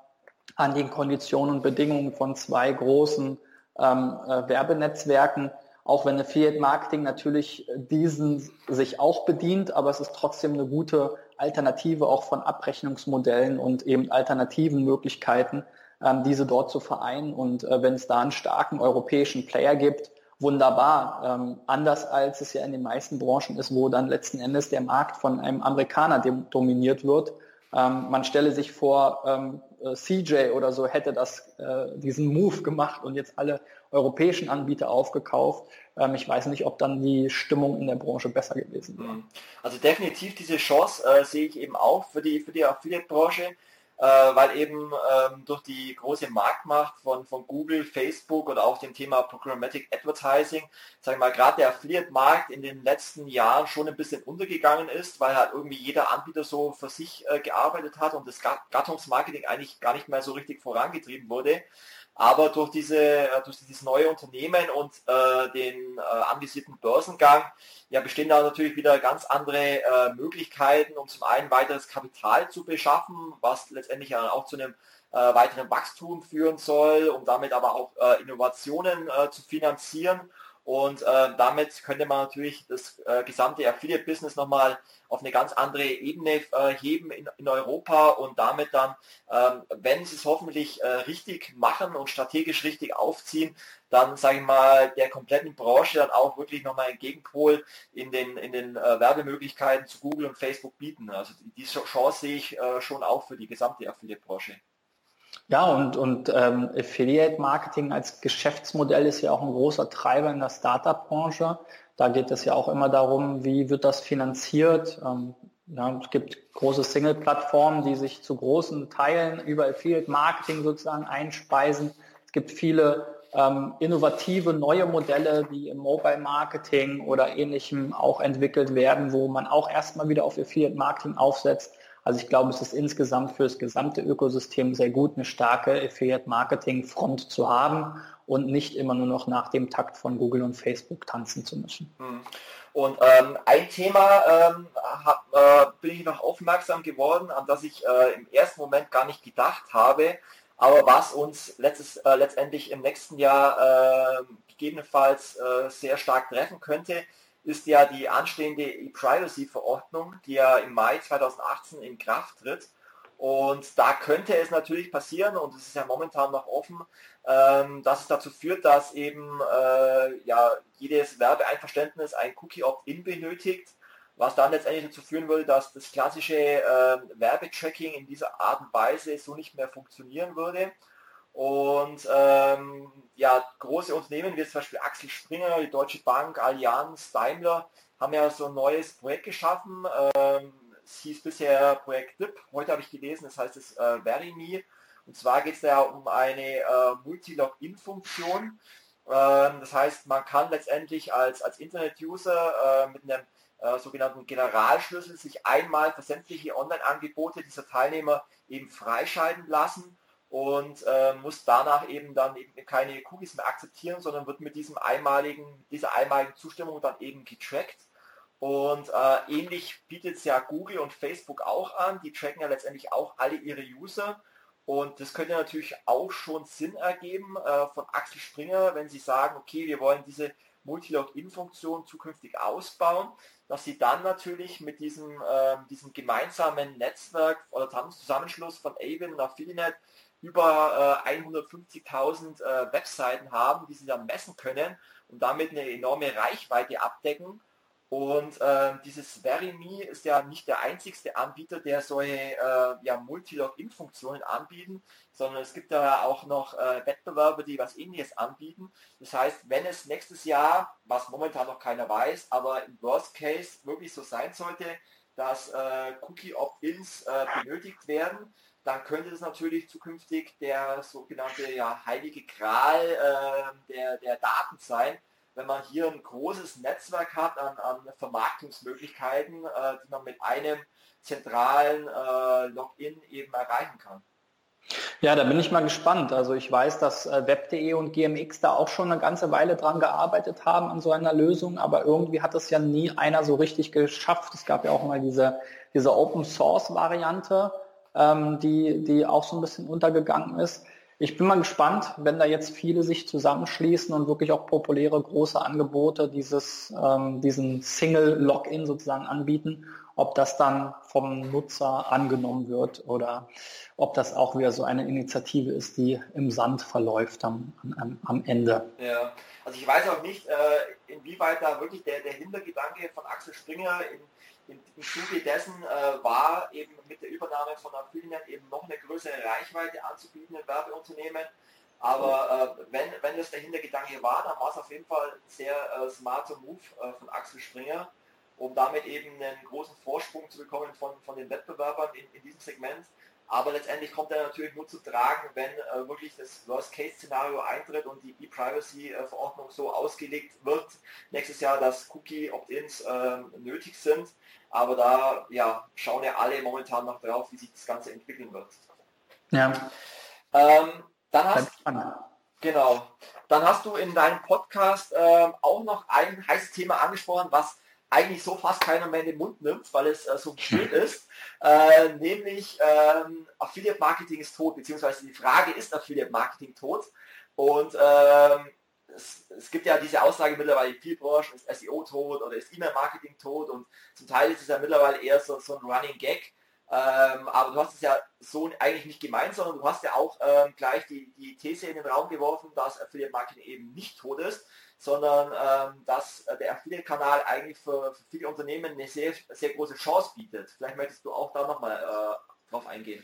an den Konditionen und Bedingungen von zwei großen ähm, äh, Werbenetzwerken, auch wenn Affiliate Marketing natürlich diesen sich auch bedient, aber es ist trotzdem eine gute Alternative auch von Abrechnungsmodellen und eben alternativen Möglichkeiten, ähm, diese dort zu vereinen. Und äh, wenn es da einen starken europäischen Player gibt, wunderbar. Ähm, anders als es ja in den meisten Branchen ist, wo dann letzten Endes der Markt von einem Amerikaner dominiert wird. Ähm, man stelle sich vor, ähm, äh, CJ oder so hätte das, äh, diesen Move gemacht und jetzt alle europäischen Anbieter aufgekauft. Ähm, ich weiß nicht, ob dann die Stimmung in der Branche besser gewesen wäre. Also definitiv diese Chance äh, sehe ich eben auch für die, für die Affiliate-Branche. Äh, weil eben ähm, durch die große Marktmacht von, von Google, Facebook oder auch dem Thema Programmatic Advertising, sagen wir mal, gerade der Affiliate-Markt in den letzten Jahren schon ein bisschen untergegangen ist, weil halt irgendwie jeder Anbieter so für sich äh, gearbeitet hat und das Gattungsmarketing eigentlich gar nicht mehr so richtig vorangetrieben wurde. Aber durch, diese, äh, durch dieses neue Unternehmen und äh, den äh, anvisierten Börsengang ja, bestehen da natürlich wieder ganz andere äh, Möglichkeiten, um zum einen weiteres Kapital zu beschaffen, was letztendlich auch zu einem äh, weiteren Wachstum führen soll, um damit aber auch äh, Innovationen zu finanzieren und äh, damit könnte man natürlich das äh, gesamte Affiliate-Business nochmal auf eine ganz andere Ebene äh, heben in, in, Europa und damit dann, ähm, wenn sie es hoffentlich äh, richtig machen und strategisch richtig aufziehen, dann sage ich mal der kompletten Branche dann auch wirklich nochmal einen Gegenpol in den, in den äh, Werbemöglichkeiten zu Google und Facebook bieten. Also diese Chance sehe ich äh, schon auch für die gesamte Affiliate-Branche. Ja, und, und ähm, Affiliate-Marketing als Geschäftsmodell ist ja auch ein großer Treiber in der Startup-Branche. Da geht es ja auch immer darum, wie wird das finanziert. Ähm, ja, es gibt große Single-Plattformen, die sich zu großen Teilen über Affiliate-Marketing sozusagen einspeisen. Es gibt viele ähm, innovative neue Modelle, die im Mobile-Marketing oder ähnlichem auch entwickelt werden, wo man auch erstmal wieder auf Affiliate-Marketing aufsetzt. Also ich glaube, es ist insgesamt für das gesamte Ökosystem sehr gut, eine starke Affiliate-Marketing-Front zu haben und nicht immer nur noch nach dem Takt von Google und Facebook tanzen zu müssen. Hm. Und ähm, ein Thema ähm, hab, äh, bin ich noch aufmerksam geworden, an das ich äh, im ersten Moment gar nicht gedacht habe, aber was uns letztes, äh, letztendlich im nächsten Jahr äh, gegebenenfalls äh, sehr stark treffen könnte, ist ja die anstehende E-Privacy-Verordnung, die ja im Mai 2018 in Kraft tritt. Und da könnte es natürlich passieren, und es ist ja momentan noch offen, ähm, dass es dazu führt, dass eben äh, ja, jedes Werbeeinverständnis ein Cookie-Opt-in benötigt, was dann letztendlich dazu führen würde, dass das klassische äh, Werbetracking in dieser Art und Weise so nicht mehr funktionieren würde. Und ähm, ja, große Unternehmen wie zum Beispiel Axel Springer, die Deutsche Bank, Allianz, Daimler haben ja so ein neues Projekt geschaffen. Ähm, es hieß bisher Projekt DIP, heute habe ich gelesen, das heißt es äh, VeryMe. Und zwar geht es da um eine äh, Multi-Login-Funktion. Ähm, das heißt, man kann letztendlich als, als Internet-User äh, mit einem äh, sogenannten Generalschlüssel sich einmal für sämtliche Online-Angebote dieser Teilnehmer eben freischalten lassen und äh, muss danach eben dann eben keine Cookies mehr akzeptieren, sondern wird mit diesem einmaligen, dieser einmaligen Zustimmung dann eben getrackt. Und äh, ähnlich bietet es ja Google und Facebook auch an. Die tracken ja letztendlich auch alle ihre User. Und das könnte natürlich auch schon Sinn ergeben äh, von Axel Springer, wenn sie sagen, okay, wir wollen diese Multi-Login-Funktion zukünftig ausbauen, dass sie dann natürlich mit diesem, äh, diesem gemeinsamen Netzwerk oder Zusammenschluss von Avon und Affiliate über äh, 150.000 äh, Webseiten haben, die sie dann messen können und damit eine enorme Reichweite abdecken. Und äh, dieses VeryMe ist ja nicht der einzigste Anbieter, der solche äh, ja, Multi-Login-Funktionen anbieten, sondern es gibt da auch noch äh, Wettbewerber, die was ähnliches anbieten. Das heißt, wenn es nächstes Jahr, was momentan noch keiner weiß, aber im Worst Case wirklich so sein sollte, dass äh, Cookie-Opt-ins äh, benötigt werden, dann könnte es natürlich zukünftig der sogenannte ja, heilige Gral äh, der, der Daten sein, wenn man hier ein großes Netzwerk hat an, an Vermarktungsmöglichkeiten, äh, die man mit einem zentralen äh, Login eben erreichen kann. Ja, da bin ich mal gespannt. Also ich weiß, dass äh, Web.de und GMX da auch schon eine ganze Weile dran gearbeitet haben an so einer Lösung, aber irgendwie hat es ja nie einer so richtig geschafft. Es gab ja auch mal diese, diese Open Source Variante, ähm, die, die auch so ein bisschen untergegangen ist. Ich bin mal gespannt, wenn da jetzt viele sich zusammenschließen und wirklich auch populäre große Angebote dieses, ähm, diesen Single-Login sozusagen anbieten, ob das dann vom Nutzer angenommen wird oder ob das auch wieder so eine Initiative ist, die im Sand verläuft am, am, am Ende. Ja, also ich weiß auch nicht, äh, inwieweit da wirklich der, der Hintergedanke von Axel Springer in im, im Zuge dessen äh, war eben mit der Übernahme von Affiliate eben noch eine größere Reichweite anzubieten in Werbeunternehmen. Aber äh, wenn, wenn das der Hintergedanke war, dann war es auf jeden Fall ein sehr äh, smarter Move äh, von Axel Springer, um damit eben einen großen Vorsprung zu bekommen von, von den Wettbewerbern in, in diesem Segment. Aber letztendlich kommt er natürlich nur zu tragen, wenn äh, wirklich das Worst-Case-Szenario eintritt und die E-Privacy-Verordnung so ausgelegt wird nächstes Jahr, dass Cookie-Opt-ins äh, nötig sind. Aber da ja, schauen ja alle momentan noch drauf, wie sich das Ganze entwickeln wird. Ja. Ähm, dann hast, genau. Dann hast du in deinem Podcast äh, auch noch ein heißes Thema angesprochen, was eigentlich so fast keiner mehr in den Mund nimmt, weil es äh, so schön ist, äh, nämlich ähm, Affiliate Marketing ist tot, beziehungsweise die Frage ist Affiliate Marketing tot. Und ähm, es, es, gibt ja diese Aussage mittlerweile in vielen Branchen, ist SEO tot oder ist E-Mail-Marketing tot und zum Teil ist es ja mittlerweile eher so, so ein Running Gag, ähm, aber du hast es ja so eigentlich nicht gemeint, sondern du hast ja auch ähm, gleich die, die These in den Raum geworfen, dass Affiliate Marketing eben nicht tot ist, sondern ähm, dass der Affiliate-Kanal eigentlich für, für, viele Unternehmen eine sehr, sehr große Chance bietet. Vielleicht möchtest du auch da nochmal äh, drauf eingehen.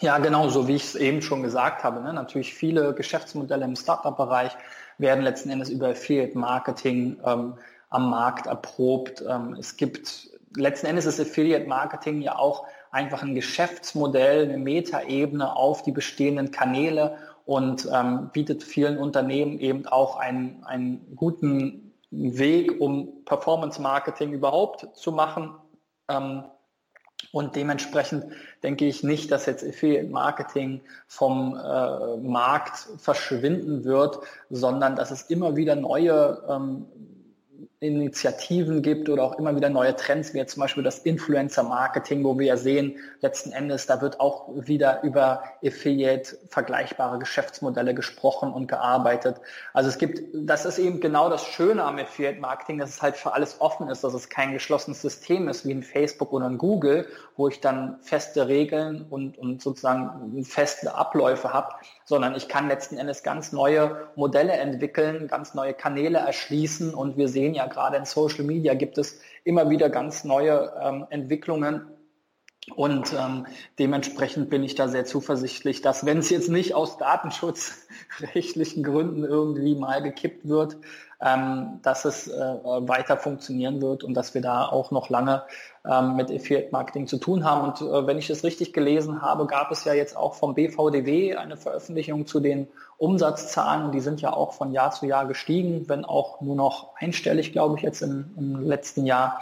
Ja, genau, so wie ich es eben schon gesagt habe. Ne? Natürlich viele Geschäftsmodelle im Startup-Bereich werden letzten Endes über Affiliate-Marketing ähm, am Markt erprobt. Ähm, es gibt letzten Endes ist Affiliate-Marketing ja auch einfach ein Geschäftsmodell, eine Metaebene auf die bestehenden Kanäle und ähm, bietet vielen Unternehmen eben auch einen, einen guten Weg, um Performance-Marketing überhaupt zu machen. Ähm, und dementsprechend denke ich nicht, dass jetzt Affiliate Marketing vom äh, Markt verschwinden wird, sondern dass es immer wieder neue ähm, Initiativen gibt oder auch immer wieder neue Trends, wie jetzt zum Beispiel das Influencer-Marketing, wo wir ja sehen, letzten Endes, da wird auch wieder über Affiliate vergleichbare Geschäftsmodelle gesprochen und gearbeitet. Also es gibt, das ist eben genau das Schöne am Affiliate-Marketing, dass es halt für alles offen ist, dass es kein geschlossenes System ist wie ein Facebook oder ein Google, wo ich dann feste Regeln und, und sozusagen feste Abläufe habe, sondern ich kann letzten Endes ganz neue Modelle entwickeln, ganz neue Kanäle erschließen. Und wir sehen ja gerade in Social Media gibt es immer wieder ganz neue ähm, Entwicklungen. Und ähm, dementsprechend bin ich da sehr zuversichtlich, dass wenn es jetzt nicht aus datenschutzrechtlichen Gründen irgendwie mal gekippt wird, ähm, dass es äh, weiter funktionieren wird und dass wir da auch noch lange ähm, mit Affiliate Marketing zu tun haben. Und äh, wenn ich es richtig gelesen habe, gab es ja jetzt auch vom BVDW eine Veröffentlichung zu den Umsatzzahlen die sind ja auch von Jahr zu Jahr gestiegen, wenn auch nur noch einstellig, glaube ich, jetzt im, im letzten Jahr.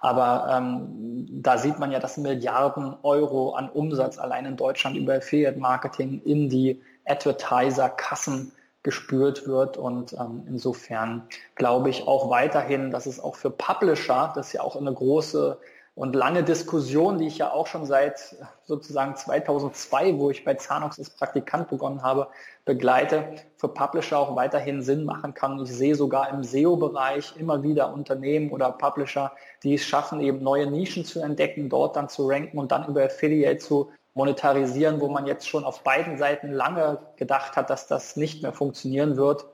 Aber ähm, da sieht man ja, dass Milliarden Euro an Umsatz allein in Deutschland über Affiliate Marketing in die Advertiser-Kassen gespürt wird. Und ähm, insofern glaube ich auch weiterhin, dass es auch für Publisher, das ist ja auch eine große und lange Diskussion, die ich ja auch schon seit sozusagen 2002, wo ich bei Zanox als Praktikant begonnen habe, begleite, für Publisher auch weiterhin Sinn machen kann. Ich sehe sogar im SEO-Bereich immer wieder Unternehmen oder Publisher, die es schaffen, eben neue Nischen zu entdecken, dort dann zu ranken und dann über Affiliate zu monetarisieren, wo man jetzt schon auf beiden Seiten lange gedacht hat, dass das nicht mehr funktionieren wird.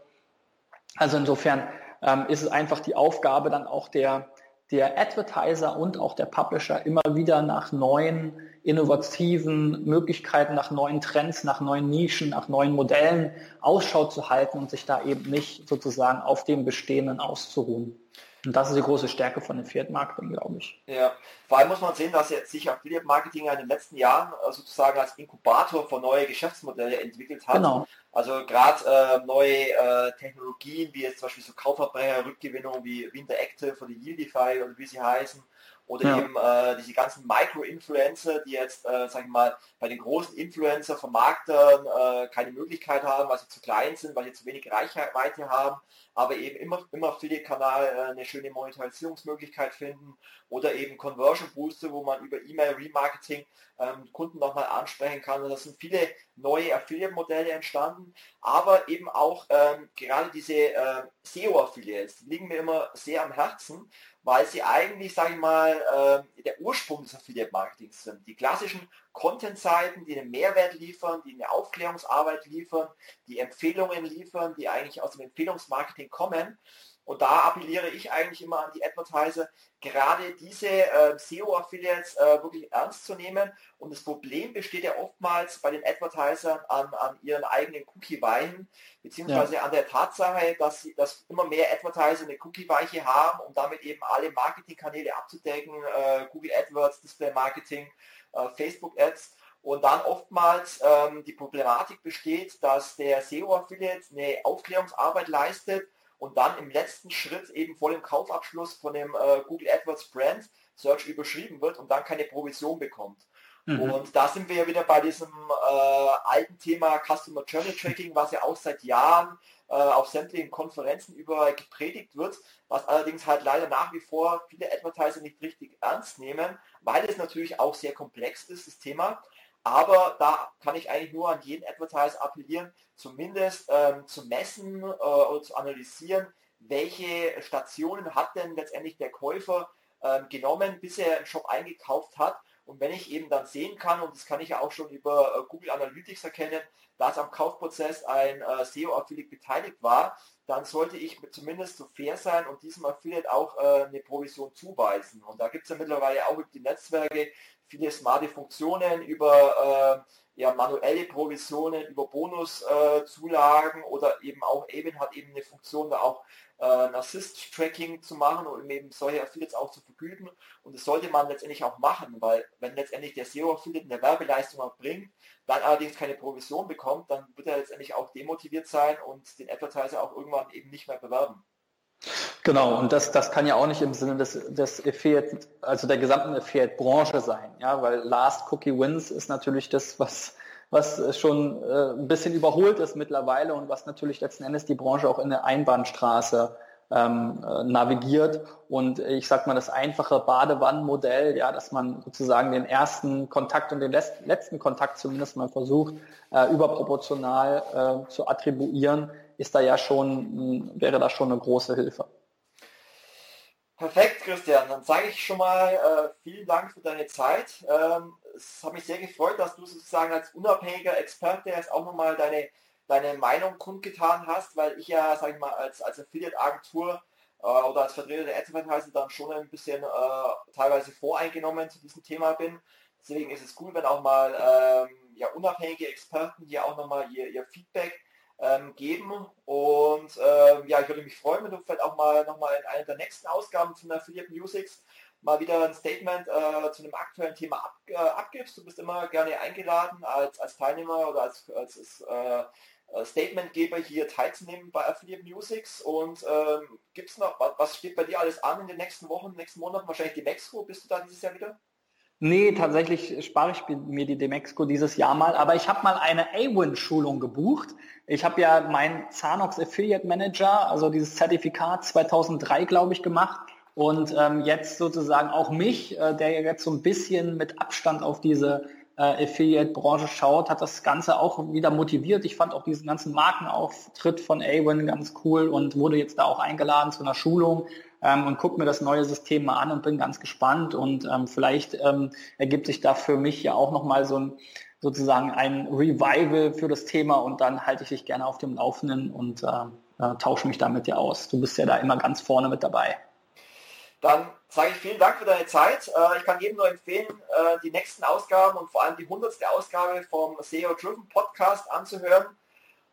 Also insofern ähm, ist es einfach die Aufgabe dann auch der der Advertiser und auch der Publisher immer wieder nach neuen innovativen Möglichkeiten, nach neuen Trends, nach neuen Nischen, nach neuen Modellen Ausschau zu halten und sich da eben nicht sozusagen auf dem Bestehenden auszuruhen. Und das ist die große Stärke von Affiliate Marketing, glaube ich. Ja, vor allem muss man sehen, dass sich Affiliate Marketing in den letzten Jahren äh, sozusagen als Inkubator für neue Geschäftsmodelle entwickelt hat. Genau. Also gerade äh, neue äh, Technologien, wie jetzt zum Beispiel so Kaufverbrecherrückgewinnung wie Winteractive oder Yieldify oder wie sie heißen, oder ja. eben äh, diese ganzen Micro-Influencer, die jetzt, äh, sag ich mal, bei den großen Influencer-Vermarktern äh, keine Möglichkeit haben, weil sie zu klein sind, weil sie zu wenig Reichweite haben, aber eben immer, immer Affiliate-Kanal äh, eine schöne Monetarisierungsmöglichkeit finden oder eben Conversion Booster, wo man über E-Mail Remarketing ähm, Kunden nochmal ansprechen kann. Und das sind viele neue Affiliate-Modelle entstanden, aber eben auch ähm, gerade diese äh, SEO-Affiliates, liegen mir immer sehr am Herzen, weil sie eigentlich, sage ich mal, äh, der Ursprung des Affiliate-Marketings sind. Die klassischen Content-Seiten, die einen Mehrwert liefern, die eine Aufklärungsarbeit liefern, die Empfehlungen liefern, die eigentlich aus dem Empfehlungsmarketing kommen. Und da appelliere ich eigentlich immer an die Advertiser, gerade diese äh, SEO-Affiliates äh, wirklich ernst zu nehmen. Und das Problem besteht ja oftmals bei den Advertisern an, an ihren eigenen Cookie-Weichen, beziehungsweise ja. an der Tatsache, dass, sie, dass immer mehr Advertiser eine Cookie-Weiche haben, um damit eben alle Marketingkanäle abzudecken, äh, Google AdWords, Display Marketing, äh, Facebook Ads und dann oftmals ähm, die Problematik besteht, dass der SEO-Affiliate eine Aufklärungsarbeit leistet und dann im letzten Schritt eben vor dem Kaufabschluss von dem äh, Google AdWords Brand Search überschrieben wird und dann keine Provision bekommt. Mhm. Und da sind wir ja wieder bei diesem äh, alten Thema Customer Journey Tracking, was ja auch seit Jahren äh, auf sämtlichen Konferenzen überall gepredigt wird, was allerdings halt leider nach wie vor viele Advertiser nicht richtig ernst nehmen, weil es natürlich auch sehr komplex ist, das Thema. Aber da kann ich eigentlich nur an jeden Advertiser appellieren, zumindest ähm, zu messen äh, oder zu analysieren, welche Stationen hat denn letztendlich der Käufer ähm, genommen, bis er einen Shop eingekauft hat. Und wenn ich eben dann sehen kann, und das kann ich ja auch schon über äh, Google Analytics erkennen, dass am Kaufprozess ein äh, SEO-Affiliate beteiligt war, dann sollte ich zumindest so fair sein und diesem Affiliate auch äh, eine Provision zuweisen. Und da gibt es ja mittlerweile auch über die Netzwerke viele smarte Funktionen über ja, manuelle Provisionen, über Bonuszulagen äh, oder eben auch eben hat eben eine Funktion, da auch äh, ein Assist-Tracking zu machen und eben solche Affiliates auch zu vergüten. Und das sollte man letztendlich auch machen, weil wenn letztendlich der SEO-Affiliate eine Werbeleistung erbringt, dann allerdings keine Provision bekommt, dann wird er letztendlich auch demotiviert sein und den Advertiser auch irgendwann eben nicht mehr bewerben. Genau, und das, das kann ja auch nicht im Sinne des, des Affiliate, also der gesamten Affiliate-Branche sein, ja, weil Last Cookie Wins ist natürlich das, was, was schon äh, ein bisschen überholt ist mittlerweile und was natürlich letzten Endes die Branche auch in eine Einbahnstraße ähm, äh, navigiert. Und ich sag mal, das einfache Badewannenmodell, ja, dass man sozusagen den ersten Kontakt und den letzten Kontakt zumindest mal versucht, äh, überproportional äh, zu attribuieren, ist da ja schon, wäre das schon eine große Hilfe. Perfekt, Christian. Dann sage ich schon mal äh, vielen Dank für deine Zeit. Ähm, es hat mich sehr gefreut, dass du sozusagen als unabhängiger Experte jetzt auch nochmal deine, deine Meinung kundgetan hast, weil ich ja, sage ich mal, als, als Affiliate-Agentur äh, oder als Vertreter der Advertiser dann schon ein bisschen äh, teilweise voreingenommen zu diesem Thema bin. Deswegen ist es cool, wenn auch mal ähm, ja, unabhängige Experten hier auch nochmal ihr, ihr Feedback ähm, geben. Und ähm, ja, ich würde mich freuen, wenn du vielleicht auch mal nochmal in einer der nächsten Ausgaben von Affiliate Musics mal wieder ein Statement äh, zu einem aktuellen Thema ab, äh, abgibst. Du bist immer gerne eingeladen, als, als Teilnehmer oder als, als äh, Statementgeber hier teilzunehmen bei Affiliate Musics. Und ähm, gibt es noch, was steht bei dir alles an in den nächsten Wochen, nächsten Monaten? Wahrscheinlich die Mexiko. Bist du da dieses Jahr wieder? Nee, tatsächlich spare ich mir die Demexco dieses Jahr mal, aber ich habe mal eine A-Win-Schulung gebucht. Ich habe ja meinen Zanox Affiliate Manager, also dieses Zertifikat 2003, glaube ich, gemacht und ähm, jetzt sozusagen auch mich, äh, der jetzt so ein bisschen mit Abstand auf diese äh, Affiliate-Branche schaut, hat das Ganze auch wieder motiviert. Ich fand auch diesen ganzen Markenauftritt von A-Win ganz cool und wurde jetzt da auch eingeladen zu einer Schulung ähm, und gucke mir das neue System mal an und bin ganz gespannt und ähm, vielleicht ähm, ergibt sich da für mich ja auch nochmal so ein sozusagen ein Revival für das Thema und dann halte ich dich gerne auf dem Laufenden und äh, äh, tausche mich damit ja aus. Du bist ja da immer ganz vorne mit dabei. Dann sage ich vielen Dank für deine Zeit. Äh, ich kann jedem nur empfehlen, äh, die nächsten Ausgaben und vor allem die hundertste Ausgabe vom SEO Driven Podcast anzuhören.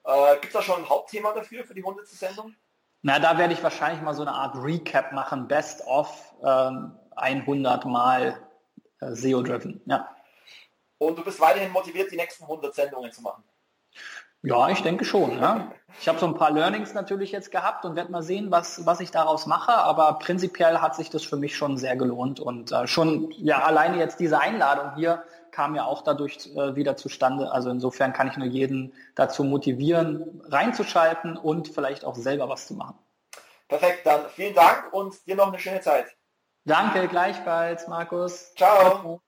Äh, Gibt es da schon ein Hauptthema dafür, für die hundertste Sendung? Na, da werde ich wahrscheinlich mal so eine Art Recap machen, Best of ähm, 100 Mal äh, SEO-driven. Ja. Und du bist weiterhin motiviert, die nächsten 100 Sendungen zu machen? Ja, ich denke schon. Ja. Ich habe so ein paar Learnings natürlich jetzt gehabt und werde mal sehen, was, was ich daraus mache. Aber prinzipiell hat sich das für mich schon sehr gelohnt. Und äh, schon, ja, alleine jetzt diese Einladung hier kam ja auch dadurch äh, wieder zustande. Also insofern kann ich nur jeden dazu motivieren, reinzuschalten und vielleicht auch selber was zu machen. Perfekt, dann vielen Dank und dir noch eine schöne Zeit. Danke, gleichfalls, Markus. Ciao.